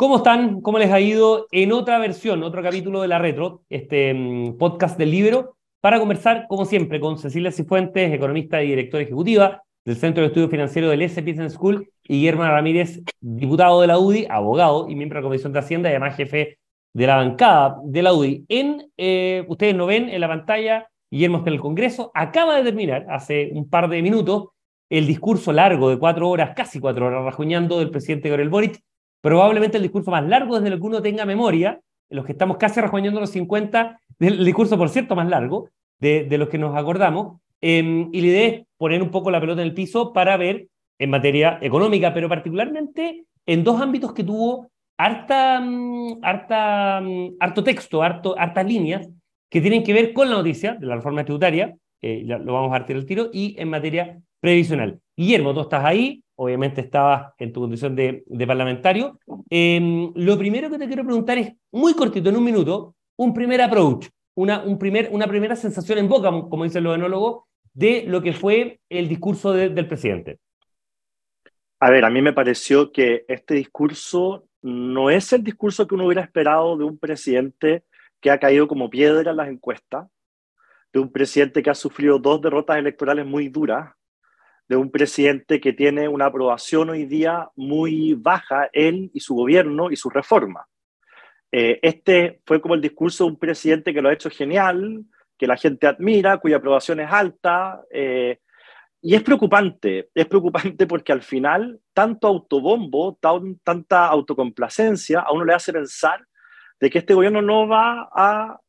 ¿Cómo están? ¿Cómo les ha ido en otra versión, otro capítulo de La Retro, este mm, podcast del Libro, para conversar, como siempre, con Cecilia Cifuentes, economista y directora ejecutiva del Centro de Estudios Financieros del S Business School, y Guillermo Ramírez, diputado de la UDI, abogado y miembro de la Comisión de Hacienda y además jefe de la bancada de la UDI. En, eh, ustedes lo ven en la pantalla, Guillermo está en el Congreso, acaba de terminar hace un par de minutos el discurso largo de cuatro horas, casi cuatro horas, rajuñando del presidente Gabriel Boric, probablemente el discurso más largo desde lo que uno tenga memoria, los que estamos casi rejoñando los 50, el discurso, por cierto, más largo de, de los que nos acordamos. Em, y la idea es poner un poco la pelota en el piso para ver en materia económica, pero particularmente en dos ámbitos que tuvo harta, mm, harta, mm, harto texto, harto, hartas líneas que tienen que ver con la noticia de la reforma tributaria, eh, lo vamos a partir el tiro, y en materia previsional. Guillermo, tú estás ahí, obviamente estabas en tu condición de, parlamentario. Em, lo primero que te quiero preguntar es, muy cortito, en un minuto, un primer approach, una, un primer, una primera sensación en boca, como dicen los enólogos, de lo que fue el discurso del presidente. A ver, a mí me pareció que este discurso no es el discurso que uno hubiera esperado de un presidente que ha caído como piedra en las encuestas, de un presidente que ha sufrido dos derrotas electorales muy duras, de un presidente que tiene una aprobación hoy día muy baja, él y su gobierno y su reforma. Eh, este fue como el discurso de un presidente que lo ha hecho genial, que la gente admira, cuya aprobación es alta. Eh, y es preocupante, es preocupante porque al final tanto autobombo, tanta autocomplacencia a uno le hace pensar de que este gobierno no va a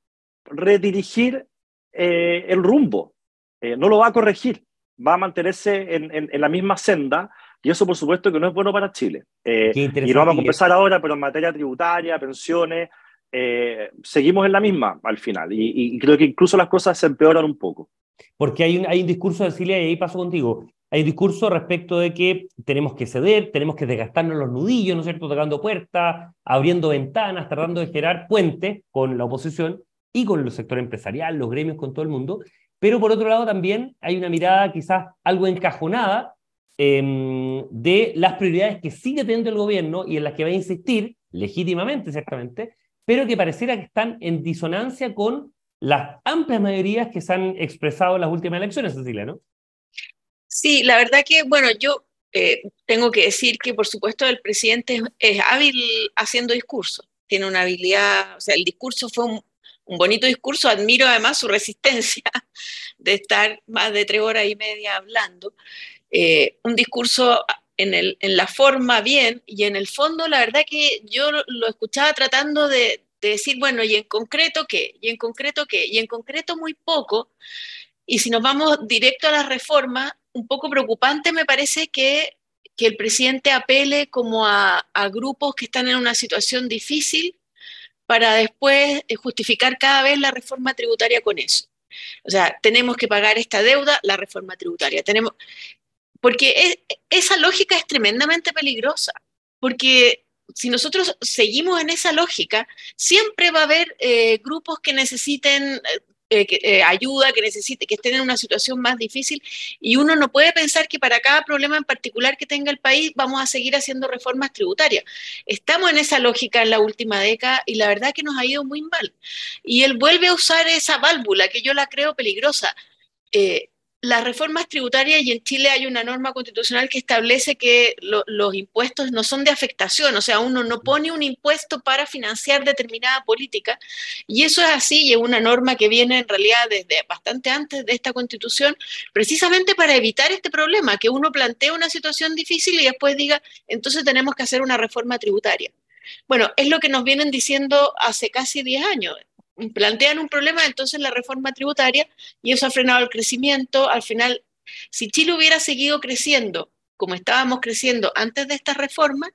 redirigir eh, el rumbo, no lo va a corregir va a mantenerse en, la misma senda y eso por supuesto que no es bueno para Chile. Eh, y lo vamos a conversar ahora, pero en materia tributaria, pensiones, eh, seguimos en la misma al final y, creo que incluso las cosas se empeoran un poco. Porque hay un, hay un discurso, Cecilia, y ahí paso contigo, hay un discurso respecto de que tenemos que ceder, tenemos que desgastarnos los nudillos, ¿no es cierto?, tocando puertas, abriendo ventanas, tratando de generar puentes con la oposición y con el sector empresarial, los gremios, con todo el mundo, pero por otro lado también hay una mirada quizás algo encajonada em, de las prioridades que sigue teniendo el gobierno y en las que va a insistir, legítimamente, ciertamente, pero que pareciera que están en disonancia con las amplias mayorías que se han expresado en las últimas elecciones, Cecilia, ¿no? Sí, la verdad que, bueno, yo eh, tengo que decir que, por supuesto, el presidente es hábil haciendo discurso, tiene una habilidad, o sea, el discurso fue un, un bonito discurso, admiro además su resistencia de estar más de tres horas y media hablando. Eh, un discurso en, el, en, la forma bien y en el fondo la verdad que yo lo escuchaba tratando de, decir, bueno, ¿y en concreto qué? ¿Y en concreto qué? Y en concreto muy poco. Y si nos vamos directo a la reforma, un poco preocupante me parece que, que el presidente apele como a, a grupos que están en una situación difícil para después eh, justificar cada vez la reforma tributaria con eso. O sea, tenemos que pagar esta deuda, la reforma tributaria. Tenemos, porque esa lógica es tremendamente peligrosa, porque si nosotros seguimos en esa lógica, siempre va a haber eh, grupos que necesiten eh, eh, eh, ayuda, que necesite, que estén en una situación más difícil. Y uno no puede pensar que para cada problema en particular que tenga el país vamos a seguir haciendo reformas tributarias. Estamos en esa lógica en la última década y la verdad que nos ha ido muy mal. Y él vuelve a usar esa válvula que yo la creo peligrosa. Eh, las reformas tributarias y en Chile hay una norma constitucional que establece que los impuestos no son de afectación, o sea, uno no pone un impuesto para financiar determinada política y eso es así y es una norma que viene en realidad desde bastante antes de esta constitución, precisamente para evitar este problema, que uno plantea una situación difícil y después diga, entonces tenemos que hacer una reforma tributaria. Bueno, es lo que nos vienen diciendo hace casi 10 años plantean un problema, entonces la reforma tributaria, y eso ha frenado el crecimiento. Al final, si Chile hubiera seguido creciendo como estábamos creciendo antes de esta reforma,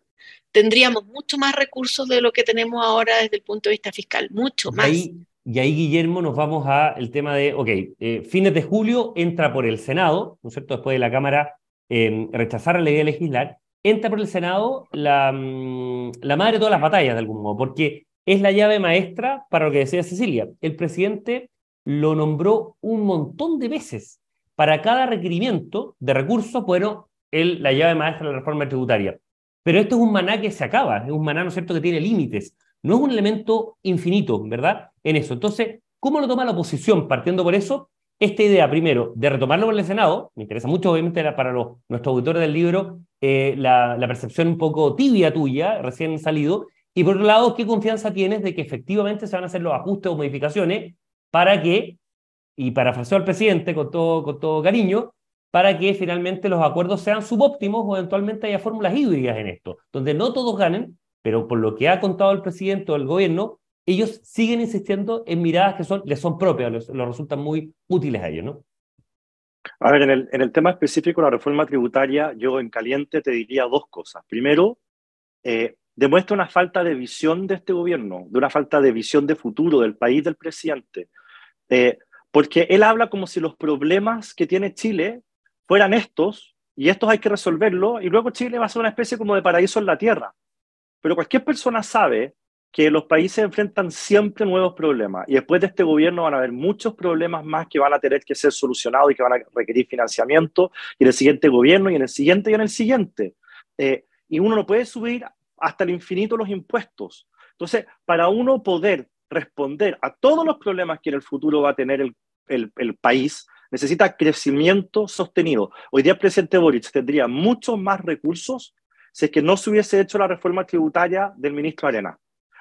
tendríamos mucho más recursos de lo que tenemos ahora desde el punto de vista fiscal, mucho más. y ahí, Guillermo, nos vamos al tema de, ok, eh, fines de julio entra por el Senado, ¿no es cierto? Después de la Cámara eh, rechazar la ley de legislar, entra por el Senado la, mm, la madre de todas las batallas, de algún modo, porque es la llave maestra para lo que decía Cecilia. El presidente lo nombró un montón de veces. Para cada requerimiento de recursos, bueno, él, la llave maestra de la reforma tributaria. Pero esto es un maná que se acaba, es un maná, ¿no es cierto?, que tiene límites. No es un elemento infinito, ¿verdad? En eso. Entonces, ¿cómo lo toma la oposición? Partiendo por eso, esta idea, primero, de retomarlo en el Senado, me interesa mucho, obviamente, para los, nuestros del libro, eh, la, percepción un poco tibia tuya, recién salido, y por otro lado, ¿qué confianza tienes de que efectivamente se van a hacer los ajustes o modificaciones para que, y parafraseo al presidente con todo, con todo cariño, para que finalmente los acuerdos sean subóptimos o eventualmente haya fórmulas híbridas en esto, donde no todos ganen, pero por lo que ha contado el presidente o el gobierno, ellos siguen insistiendo en miradas que son, les son propias, les, resultan muy útiles a ellos, ¿no? A ver, en el, en el tema específico de la reforma tributaria, yo en caliente te diría dos cosas. Primero, eh, demuestra una falta de visión de este gobierno, de una falta de visión de futuro del país del presidente. Eh, porque él habla como si los problemas que tiene Chile fueran estos, y estos hay que resolverlos, y luego Chile va a ser una especie como de paraíso en la tierra. Pero cualquier persona sabe que los países enfrentan siempre nuevos problemas, y después de este gobierno van a haber muchos problemas más que van a tener que ser solucionados y que van a requerir financiamiento, y en el siguiente gobierno, y en el siguiente, y en el siguiente. Eh, y uno no puede subir hasta el infinito los impuestos. Entonces, para uno poder responder a todos los problemas que en el futuro va a tener el, el, país, necesita crecimiento sostenido. Hoy día el presidente Boric tendría muchos más recursos si es que no se hubiese hecho la reforma tributaria del ministro Arena.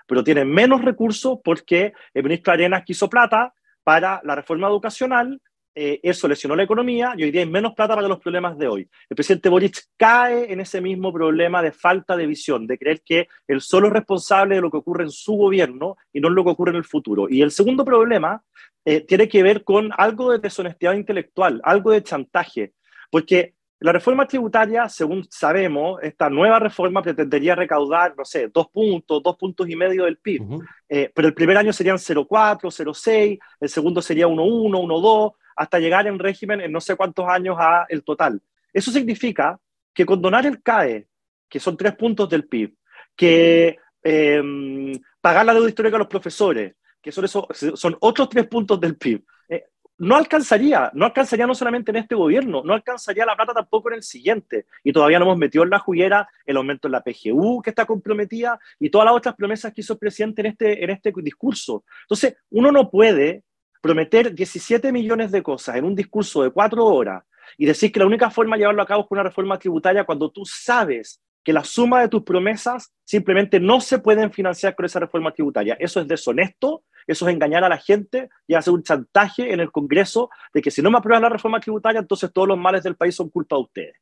Pero tiene menos recursos porque el ministro Arena quiso plata para la reforma educacional eh, eso lesionó la economía y hoy día hay menos plata para los problemas de hoy. El presidente Boric cae en ese mismo problema de falta de visión, de creer que él solo es responsable de lo que ocurre en su gobierno y no lo que ocurre en el futuro. Y el segundo problema eh, tiene que ver con algo de deshonestidad intelectual, algo de chantaje, porque la reforma tributaria, según sabemos, esta nueva reforma pretendería recaudar, no sé, dos puntos, dos puntos y medio del PIB. Eh, pero el primer año serían 0,4, 0,6, el segundo sería 1,1, 1,2 hasta llegar en régimen en no sé cuántos años a el total. Eso significa que condonar el CAE, que son tres puntos del PIB, que em, pagar la deuda histórica a los profesores, que son, eso, son otros tres puntos del PIB, eh, no alcanzaría, no alcanzaría no solamente en este gobierno, no alcanzaría la plata tampoco en el siguiente. Y todavía no hemos metido en la juguera el aumento en la PGU que está comprometida y todas las otras promesas que hizo el presidente en este, en este discurso. Entonces, uno no puede prometer 17 millones de cosas en un discurso de cuatro horas y decir que la única forma de llevarlo a cabo es con una reforma tributaria cuando tú sabes que la suma de tus promesas simplemente no se pueden financiar con esa reforma tributaria. Eso es deshonesto, eso es engañar a la gente y hacer un chantaje en el Congreso de que si no me aprueban la reforma tributaria, entonces todos los males del país son culpa de ustedes.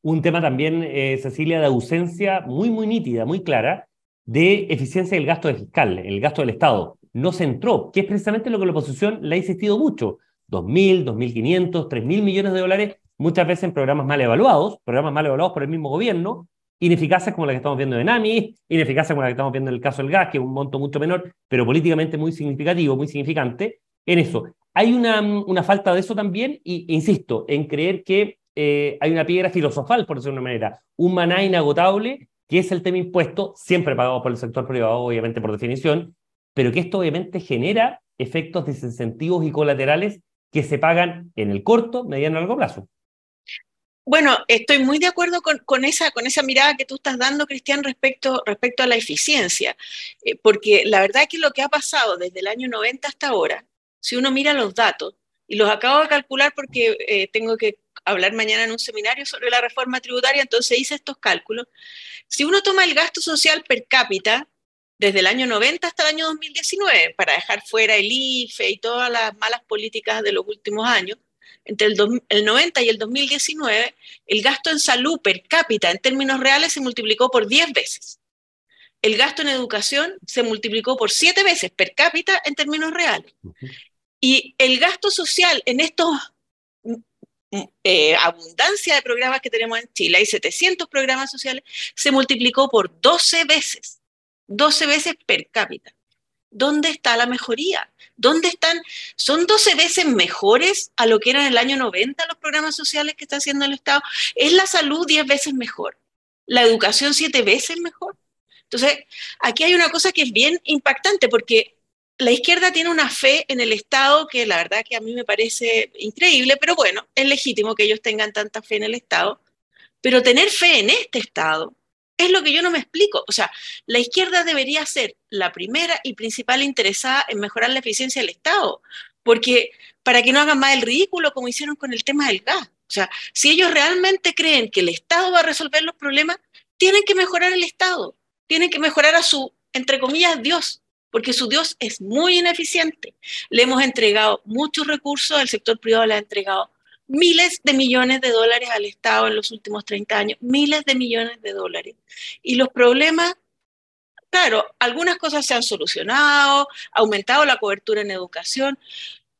Un tema también, eh, Cecilia, de ausencia muy, muy nítida, muy clara, de eficiencia del gasto fiscal, el gasto del Estado no se entró, que es precisamente lo que la oposición le ha insistido mucho. 2.000, 2.500, 3.000 millones de dólares, muchas veces en programas mal evaluados, programas mal evaluados por el mismo gobierno, ineficaces como la que estamos viendo en AMI, ineficaces como la que estamos viendo en el caso del gas, que es un monto mucho menor, pero políticamente muy significativo, muy significante, en eso. Hay una, una falta de eso también, y insisto, en creer que eh, hay una piedra filosofal, por decirlo de una manera, un maná inagotable, que es el tema impuesto, siempre pagado por el sector privado, obviamente por definición, pero que esto obviamente genera efectos desincentivos y colaterales que se pagan en el corto, mediano y largo plazo. Bueno, estoy muy de acuerdo con, esa, con esa mirada que tú estás dando, Cristian, respecto, respecto a la eficiencia, eh, porque la verdad que lo que ha pasado desde el año 90 hasta ahora, si uno mira los datos, y los acabo de calcular porque eh, tengo que hablar mañana en un seminario sobre la reforma tributaria, entonces hice estos cálculos, si uno toma el gasto social per cápita desde el año 90 hasta el año 2019, para dejar fuera el IFE y todas las malas políticas de los últimos años, entre el, 90 y el 2019, el gasto en salud per cápita en términos reales se multiplicó por 10 veces. El gasto en educación se multiplicó por 7 veces per cápita en términos reales. Y el gasto social en estos eh, abundancia de programas que tenemos en Chile, hay 700 programas sociales, se multiplicó por 12 veces. 12 veces per cápita. ¿Dónde está la mejoría? ¿Dónde están? ¿Son 12 veces mejores a lo que eran el año 90 los programas sociales que está haciendo el Estado? ¿Es la salud 10 veces mejor? ¿La educación 7 veces mejor? Entonces, aquí hay una cosa que es bien impactante porque la izquierda tiene una fe en el Estado que la verdad que a mí me parece increíble, pero bueno, es legítimo que ellos tengan tanta fe en el Estado. Pero tener fe en este Estado Es lo que yo no me explico. O sea, la izquierda debería ser la primera y principal interesada en mejorar la eficiencia del Estado, porque para que no hagan más el ridículo como hicieron con el tema del gas. O sea, si ellos realmente creen que el Estado va a resolver los problemas, tienen que mejorar el Estado, tienen que mejorar a su, entre comillas, Dios, porque su Dios es muy ineficiente. Le hemos entregado muchos recursos, el sector privado le ha entregado miles de millones de dólares al Estado en los últimos 30 años, miles de millones de dólares. Y los problemas, claro, algunas cosas se han solucionado, ha aumentado la cobertura en educación,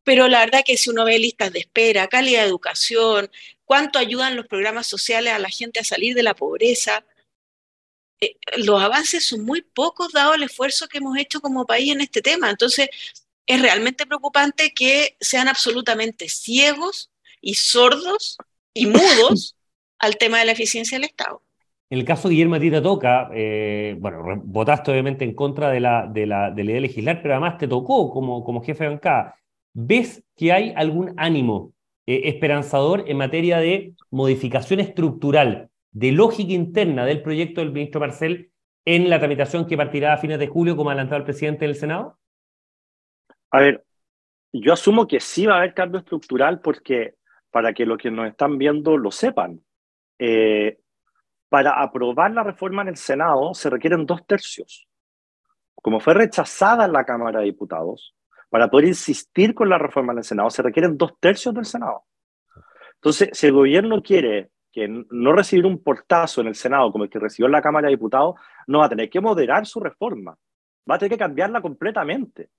pero la verdad que si uno ve listas de espera, calidad de educación, cuánto ayudan los programas sociales a la gente a salir de la pobreza, eh, los avances son muy pocos dado el esfuerzo que hemos hecho como país en este tema. Entonces, es realmente preocupante que sean absolutamente ciegos y sordos y mudos al tema de la eficiencia del Estado. En el caso de Guillermo Tita Toca, eh, bueno, votaste obviamente en contra de la, de, la, de la idea legislar, pero además te tocó como, como jefe de bancada. ¿Ves que hay algún ánimo eh, esperanzador en materia de modificación estructural de lógica interna del proyecto del ministro Marcel en la tramitación que partirá a fines de julio, como ha adelantado el presidente del Senado? A ver, yo asumo que sí va a haber cambio estructural porque, para que los que nos están viendo lo sepan, eh, para aprobar la reforma en el Senado se requieren dos tercios. Como fue rechazada en la Cámara de Diputados, para poder insistir con la reforma en el Senado se requieren dos tercios del Senado. Entonces, si el gobierno quiere no recibir un portazo en el Senado como el que recibió en la Cámara de Diputados, no va a tener que moderar su reforma, va a tener que cambiarla completamente.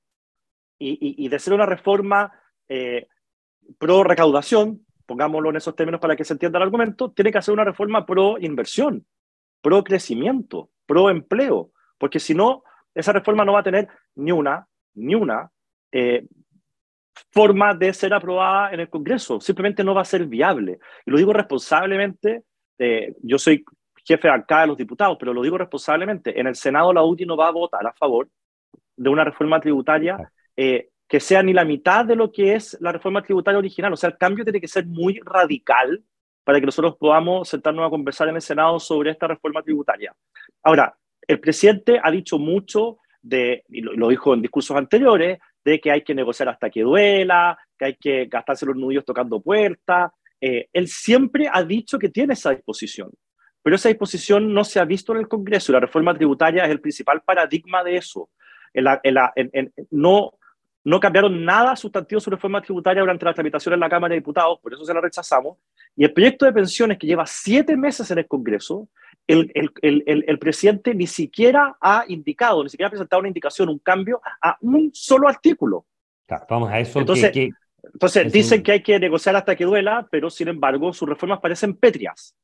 Y, de ser una reforma eh, pro recaudación, pongámoslo en esos términos para que se entienda el argumento, tiene que hacer una reforma pro inversión, pro crecimiento, pro empleo, porque si no, esa reforma no va a tener ni una, ni una eh, forma de ser aprobada en el Congreso. Simplemente no va a ser viable. Y lo digo responsablemente, eh, yo soy jefe acá de los diputados, pero lo digo responsablemente. En el Senado la UTI no va a votar a favor de una reforma tributaria eh, que sea ni la mitad de lo que es la reforma tributaria original. O sea, el cambio tiene que ser muy radical para que nosotros podamos sentarnos a conversar en el Senado sobre esta reforma tributaria. Ahora, el presidente ha dicho mucho de, y lo dijo en discursos anteriores, de que hay que negociar hasta que duela, que hay que gastarse los nudillos tocando puertas. Eh, él siempre ha dicho que tiene esa disposición, pero esa disposición no se ha visto en el Congreso y la reforma tributaria es el principal paradigma de eso. no, no cambiaron nada sustantivo su reforma tributaria durante la tramitación en la Cámara de Diputados, por eso se la rechazamos. Y el proyecto de pensiones que lleva siete meses en el Congreso el, presidente ni siquiera ha indicado, ni siquiera ha presentado una indicación, un cambio a un solo artículo. vamos a eso. Entonces, entonces dicen que hay que negociar hasta que duela, pero sin embargo sus reformas parecen pétreas.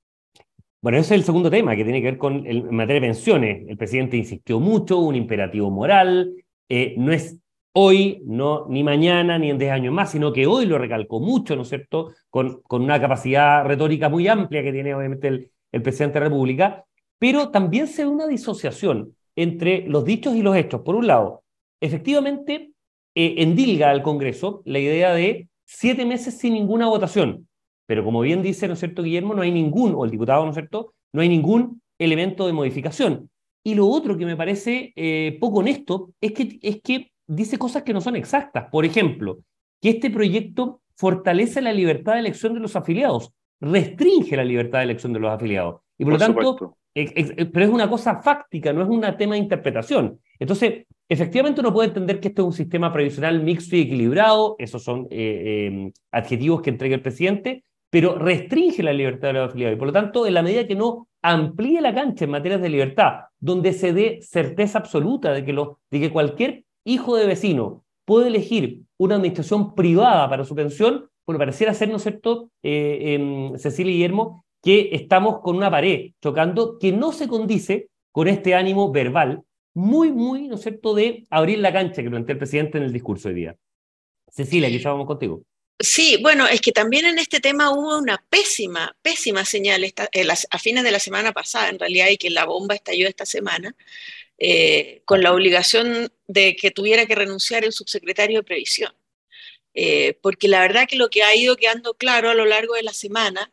Bueno, ese es el segundo tema que tiene que ver con el, en materia de pensiones. El presidente insistió mucho, un imperativo moral. Eh, no es hoy, no, ni mañana, ni en 10 años más, sino que hoy lo recalcó mucho, ¿no es cierto? Con, con una capacidad retórica muy amplia que tiene obviamente el, el presidente de la República, pero también se ve una disociación entre los dichos y los hechos. Por un lado, efectivamente, eh, endilga al Congreso la idea de siete meses sin ninguna votación, pero como bien dice, ¿no es cierto, Guillermo? No hay ningún, o el diputado, ¿no es cierto? No hay ningún elemento de modificación. Y lo otro que me parece eh, poco honesto es que, es que dice cosas que no son exactas. Por ejemplo, que este proyecto fortalece la libertad de elección de los afiliados restringe la libertad de elección de los afiliados. Y por, lo tanto, pero es una cosa fáctica, no es un tema de interpretación. Entonces, efectivamente uno puede entender que esto es un sistema previsional mixto y equilibrado, esos son eh, em, adjetivos que entrega el presidente, pero restringe la libertad de los afiliados. Y por lo tanto, en la medida que no amplíe la cancha en materias de libertad, donde se dé certeza absoluta de que, lo, de que cualquier hijo de vecino puede elegir una administración privada para su pensión, bueno, pareciera ser, ¿no es cierto, eh, em, Cecilia y Guillermo, que estamos con una pared chocando que no se condice con este ánimo verbal muy, muy, ¿no es cierto?, de abrir la cancha que plantea el presidente en el discurso de día. Cecilia, quizá vamos contigo. Sí, bueno, es que también en este tema hubo una pésima, pésima señal eh, a fines de la semana pasada, en realidad, y que la bomba estalló esta semana, eh, con la obligación de que tuviera que renunciar el subsecretario de Previsión. Eh, porque la verdad que lo que ha ido quedando claro a lo largo de la semana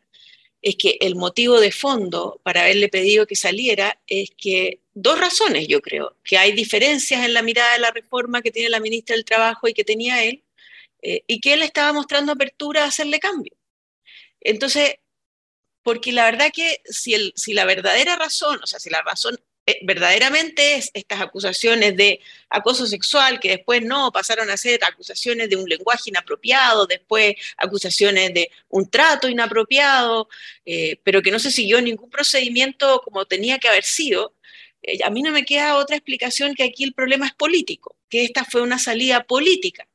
es que el motivo de fondo para haberle pedido que saliera es que dos razones, yo creo, que hay diferencias en la mirada de la reforma que tiene la ministra del Trabajo y que tenía él, eh, y que él estaba mostrando apertura a hacerle cambio. Entonces, porque la verdad que si, el, si la verdadera razón, o sea, si la razón eh, verdaderamente es estas acusaciones de acoso sexual, que después no pasaron a ser acusaciones de un lenguaje inapropiado, después acusaciones de un trato inapropiado, eh, pero que no se siguió ningún procedimiento como tenía que haber sido, eh, a mí no me queda otra explicación que aquí el problema es político, que esta fue una salida política.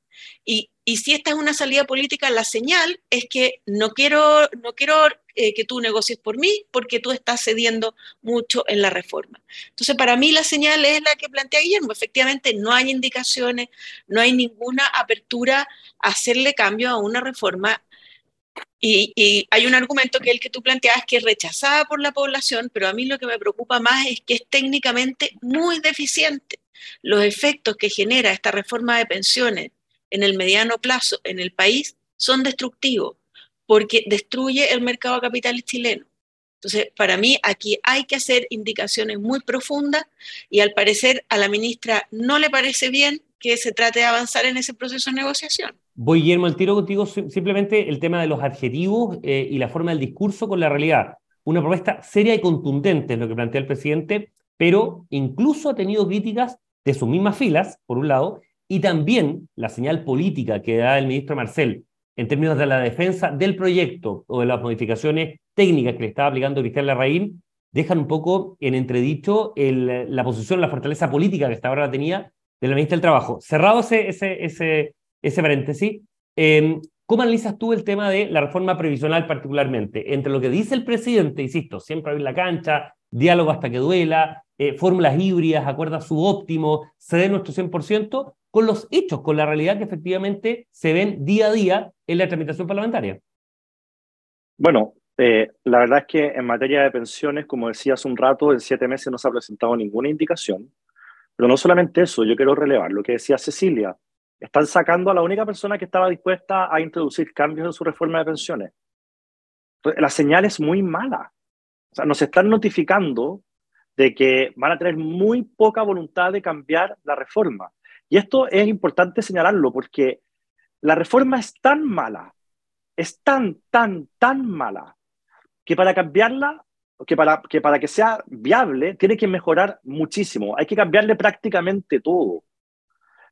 Y, y si esta es una salida política, la señal es que no quiero, no quiero eh, que tú negocies por mí porque tú estás cediendo mucho en la reforma. Entonces, para mí la señal es la que plantea Guillermo. Efectivamente, no hay indicaciones, no hay ninguna apertura a hacerle cambio a una reforma. Y, y hay un argumento que el que tú planteabas que es rechazada por la población, pero a mí lo que me preocupa más es que es técnicamente muy deficiente. Los efectos que genera esta reforma de pensiones en el mediano plazo en el país son destructivos porque destruye el mercado de capitales chileno. Entonces, para mí aquí hay que hacer indicaciones muy profundas y al parecer a la ministra no le parece bien que se trate de avanzar en ese proceso de negociación. Voy, Guillermo, al tiro contigo simplemente el tema de los adjetivos eh, y la forma del discurso con la realidad. Una propuesta seria y contundente es lo que plantea el presidente, pero incluso ha tenido críticas de sus mismas filas, por un lado, y también la señal política que da el ministro Marcel en términos de la defensa del proyecto o de las modificaciones técnicas que le estaba aplicando Cristian Larraín, dejan un poco en entredicho el, la posición, la fortaleza política que hasta ahora tenía de la ministra del Trabajo. Cerrado ese, ese, ese, ese paréntesis, eh, ¿cómo analizas tú el tema de la reforma previsional particularmente? Entre lo que dice el presidente, insisto, siempre abrir la cancha, diálogo hasta que duela, eh, fórmulas híbridas, acuerdos subóptimos, ceder nuestro 100%, con los hechos, con la realidad que efectivamente se ven día a día en la tramitación parlamentaria. Bueno, eh, la verdad es que en materia de pensiones, como decía un rato, en siete meses no se ha presentado ninguna indicación. Pero no solamente eso, yo quiero relevar lo que decía Cecilia. Están sacando a la única persona que estaba dispuesta a introducir cambios en su reforma de pensiones. la señal es muy mala. O sea, nos están notificando de que van a tener muy poca voluntad de cambiar la reforma. Y esto es importante señalarlo porque la reforma es tan mala, es tan, tan, tan mala, que para cambiarla, que para, que para que sea viable, tiene que mejorar muchísimo. Hay que cambiarle prácticamente todo.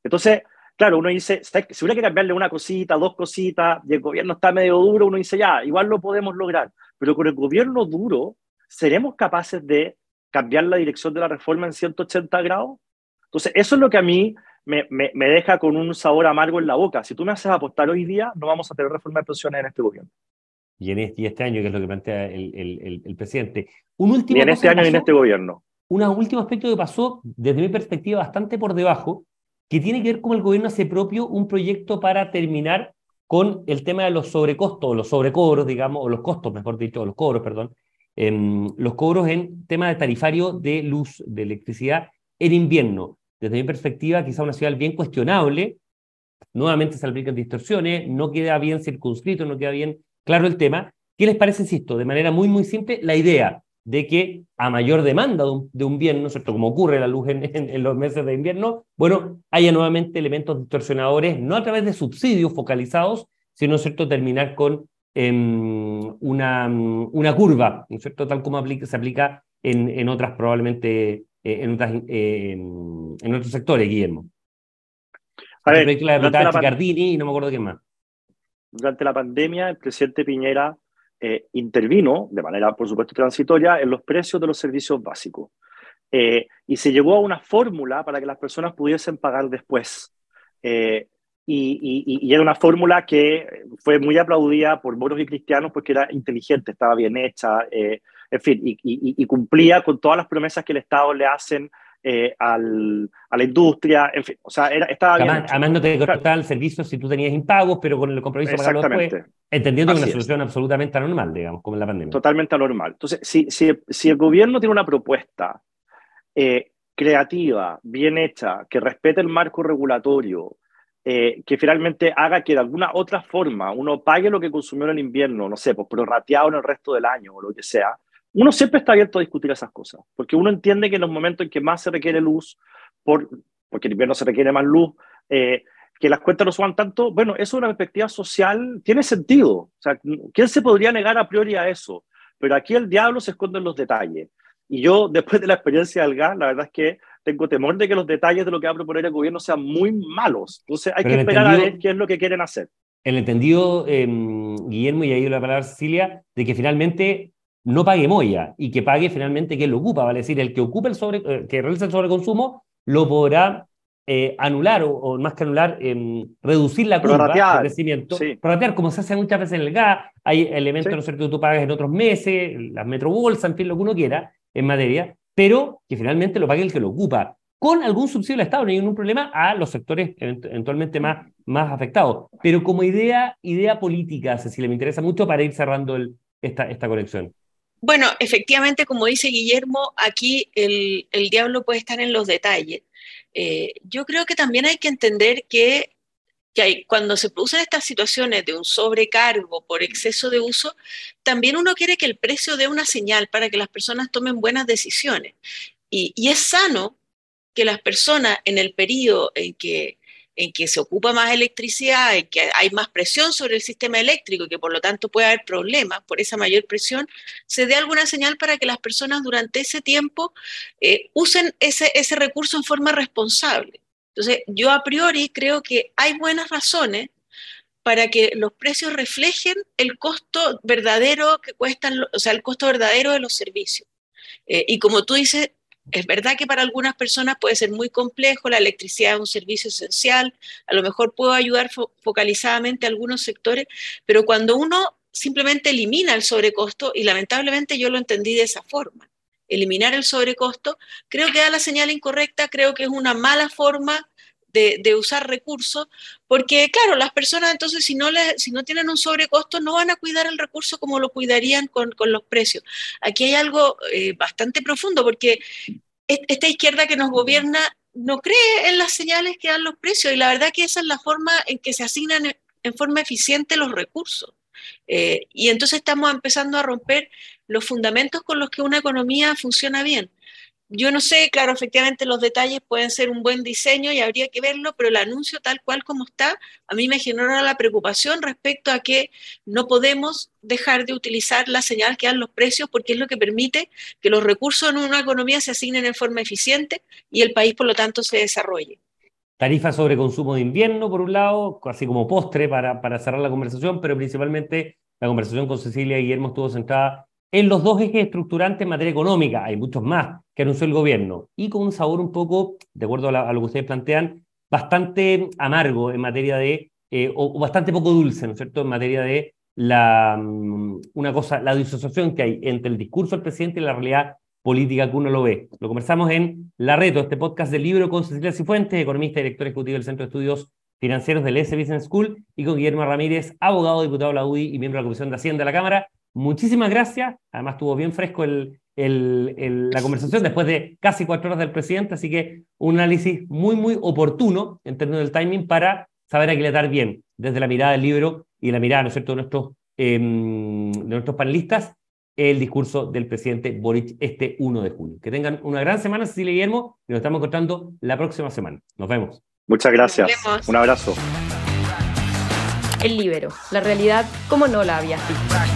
Entonces, claro, uno dice, si hubiera que cambiarle una cosita, dos cositas, y el gobierno está medio duro, uno dice, ya, igual lo podemos lograr. Pero con el gobierno duro, ¿seremos capaces de cambiar la dirección de la reforma en 180 grados? Entonces, eso es lo que a mí me, me, deja con un sabor amargo en la boca. Si tú me haces apostar hoy día, no vamos a tener reforma de pensiones en este gobierno. Y en este, y este año, que es lo que plantea el, el, el, presidente. Un último y en este año y en este gobierno. Un último aspecto que pasó, desde mi perspectiva, bastante por debajo, que tiene que ver con el gobierno hace propio un proyecto para terminar con el tema de los sobrecostos, o los sobrecobros, digamos, o los costos, mejor dicho, los cobros, perdón, los cobros en tema de tarifario de luz, de electricidad en invierno desde mi perspectiva, quizá una ciudad bien cuestionable, nuevamente se aplican distorsiones, no queda bien circunscrito, no queda bien claro el tema. ¿Qué les parece, insisto, de manera muy, muy simple, la idea de que a mayor demanda de un, bien, ¿no es cierto?, como ocurre la luz en, los meses de invierno, bueno, haya nuevamente elementos distorsionadores, no a través de subsidios focalizados, sino, ¿no es cierto?, terminar con em, una, una curva, ¿no es cierto?, tal como se aplica en, en otras probablemente eh, en, otras, eh, en, otros sectores, Guillermo. A ver, la la y no me acuerdo quién más. Durante la pandemia, el presidente Piñera eh, intervino, de manera, por supuesto, transitoria, en los precios de los servicios básicos. y se llegó a una fórmula para que las personas pudiesen pagar después. y, y, era una fórmula que fue muy aplaudida por moros y cristianos porque era inteligente, estaba bien hecha, en fin, y, cumplía con todas las promesas que el Estado le hacen eh, al, a la industria, en fin, o sea, era, estaba además, bien. Además, no te cortaba el servicio si tú tenías impagos, pero con el compromiso de pagarlo después, entendiendo que es una solución absolutamente anormal, digamos, como en la pandemia. Totalmente anormal. Entonces, si, si, si el gobierno tiene una propuesta eh, creativa, bien hecha, que respete el marco regulatorio, eh, que finalmente haga que de alguna otra forma uno pague lo que consumió en el invierno, no sé, pues prorrateado en el resto del año o lo que sea, uno siempre está abierto a discutir esas cosas, porque uno entiende que en los momentos en que más se requiere luz, por, porque en invierno se requiere más luz, eh, que las cuentas no suban tanto, bueno, eso es una perspectiva social, tiene sentido. O sea, ¿quién se podría negar a priori a eso? Pero aquí el diablo se esconde en los detalles. Y yo, después de la experiencia del gas, la verdad es que tengo temor de que los detalles de lo que va a proponer el gobierno sean muy malos. Entonces hay que esperar a ver qué es lo que quieren hacer. El entendido, eh, Guillermo, y ahí la palabra Cecilia, de que finalmente no pague Moya y que pague finalmente quien lo ocupa, vale decir, el que ocupa el sobre, eh, que realiza el sobreconsumo, lo podrá eh, anular o, más que anular, em, reducir la curva de crecimiento. Sí. como se hace muchas veces en el gas, hay elementos ¿no cierto? que tú pagas en otros meses, las metrobolsas, en fin, lo que uno quiera en materia, pero que finalmente lo pague el que lo ocupa, con algún subsidio del Estado, no hay ningún problema a los sectores eventualmente más, más afectados. Pero como idea, idea política, Cecilia, me interesa mucho para ir cerrando el, esta, esta conexión. Bueno, efectivamente, como dice Guillermo, aquí el, el diablo puede estar en los detalles. Eh, yo creo que también hay que entender que, que cuando se producen estas situaciones de un sobrecargo por exceso de uso, también uno quiere que el precio dé una señal para que las personas tomen buenas decisiones. Y, y es sano que las personas en el periodo en que en que se ocupa más electricidad, en que hay más presión sobre el sistema eléctrico y que por lo tanto puede haber problemas por esa mayor presión, se dé alguna señal para que las personas durante ese tiempo eh, usen ese, ese recurso en forma responsable. Entonces, yo a priori creo que hay buenas razones para que los precios reflejen el costo verdadero que cuestan, o sea, el costo verdadero de los servicios. Eh, y como tú dices, es verdad que para algunas personas puede ser muy complejo, la electricidad es un servicio esencial, a lo mejor puedo ayudar focalizadamente a algunos sectores, pero cuando uno simplemente elimina el sobrecosto, y lamentablemente yo lo entendí de esa forma, eliminar el sobrecosto, creo que da la señal incorrecta, creo que es una mala forma de, usar recursos, porque claro, las personas entonces si no, si no tienen un sobrecosto no van a cuidar el recurso como lo cuidarían con, los precios. Aquí hay algo eh, bastante profundo, porque esta izquierda que nos gobierna no cree en las señales que dan los precios y la verdad que esa es la forma en que se asignan en forma eficiente los recursos. Eh, y entonces estamos empezando a romper los fundamentos con los que una economía funciona bien yo no sé, claro, efectivamente los detalles pueden ser un buen diseño y habría que verlo, pero el anuncio tal cual como está, a mí me genera la preocupación respecto a que no podemos dejar de utilizar la señal que dan los precios porque es lo que permite que los recursos en una economía se asignen en forma eficiente y el país, por lo tanto, se desarrolle. Tarifa sobre consumo de invierno, por un lado, así como postre para, para cerrar la conversación, pero principalmente la conversación con Cecilia y Guillermo estuvo centrada en los dos ejes estructurantes en materia económica. Hay muchos más que anunció el gobierno y con un sabor un poco, de acuerdo a, lo que ustedes plantean, bastante amargo en materia de, eh, o, bastante poco dulce, ¿no es cierto?, en materia de la, mm, una cosa, la disociación que hay entre el discurso del presidente y la realidad política que uno lo ve. Lo conversamos en La Reto, este podcast del libro con Cecilia Cifuentes, economista y director ejecutivo del Centro de Estudios Financieros del S Business School, y con Guillermo Ramírez, abogado, diputado de la UDI y miembro de la Comisión de Hacienda de la Cámara. Muchísimas gracias. Además, estuvo bien fresco el, el, la conversación después de casi cuatro horas del presidente, así que un análisis muy, muy oportuno en términos del timing para saber aquilatar bien desde la mirada del libro y la mirada, ¿no es cierto?, de nuestros, em, de nuestros panelistas, el discurso del presidente Boric este 1 de junio. Que tengan una gran semana, Cecilia y Guillermo, y nos estamos encontrando la próxima semana. Nos vemos. Muchas gracias. Un abrazo. El libro, la realidad como no la había visto.